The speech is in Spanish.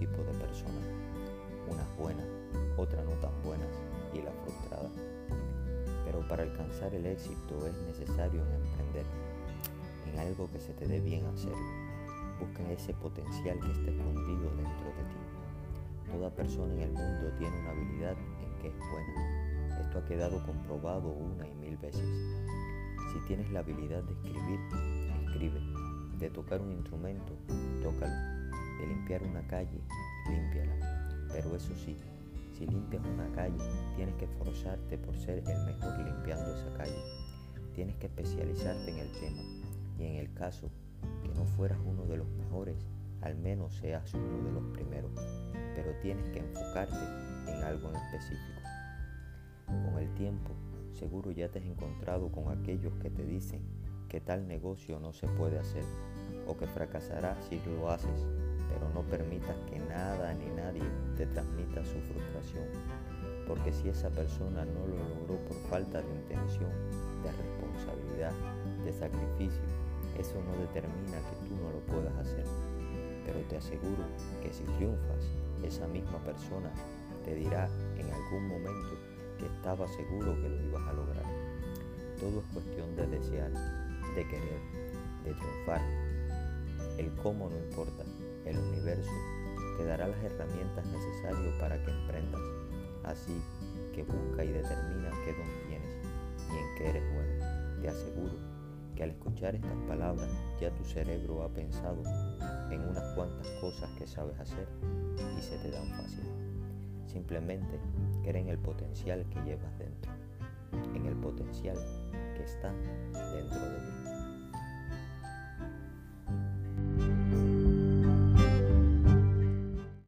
tipos de personas, unas buenas, otras no tan buenas y las frustradas. Pero para alcanzar el éxito es necesario emprender en algo que se te dé bien hacer. Busca ese potencial que está escondido dentro de ti. Toda persona en el mundo tiene una habilidad en que es buena. Esto ha quedado comprobado una y mil veces. Si tienes la habilidad de escribir, escribe. De tocar un instrumento, tócalo. De limpiar una calle, límpiala. Pero eso sí, si limpias una calle, tienes que esforzarte por ser el mejor limpiando esa calle. Tienes que especializarte en el tema y en el caso que no fueras uno de los mejores, al menos seas uno de los primeros. Pero tienes que enfocarte en algo en específico. Con el tiempo, seguro ya te has encontrado con aquellos que te dicen que tal negocio no se puede hacer o que fracasará si lo haces pero no permitas que nada ni nadie te transmita su frustración, porque si esa persona no lo logró por falta de intención, de responsabilidad, de sacrificio, eso no determina que tú no lo puedas hacer. Pero te aseguro que si triunfas, esa misma persona te dirá en algún momento que estaba seguro que lo ibas a lograr. Todo es cuestión de desear, de querer, de triunfar. El cómo no importa, el universo te dará las herramientas necesarias para que emprendas. Así que busca y determina qué don tienes y en qué eres bueno. Te aseguro que al escuchar estas palabras ya tu cerebro ha pensado en unas cuantas cosas que sabes hacer y se te dan fácil. Simplemente cree en el potencial que llevas dentro, en el potencial que está dentro de ti.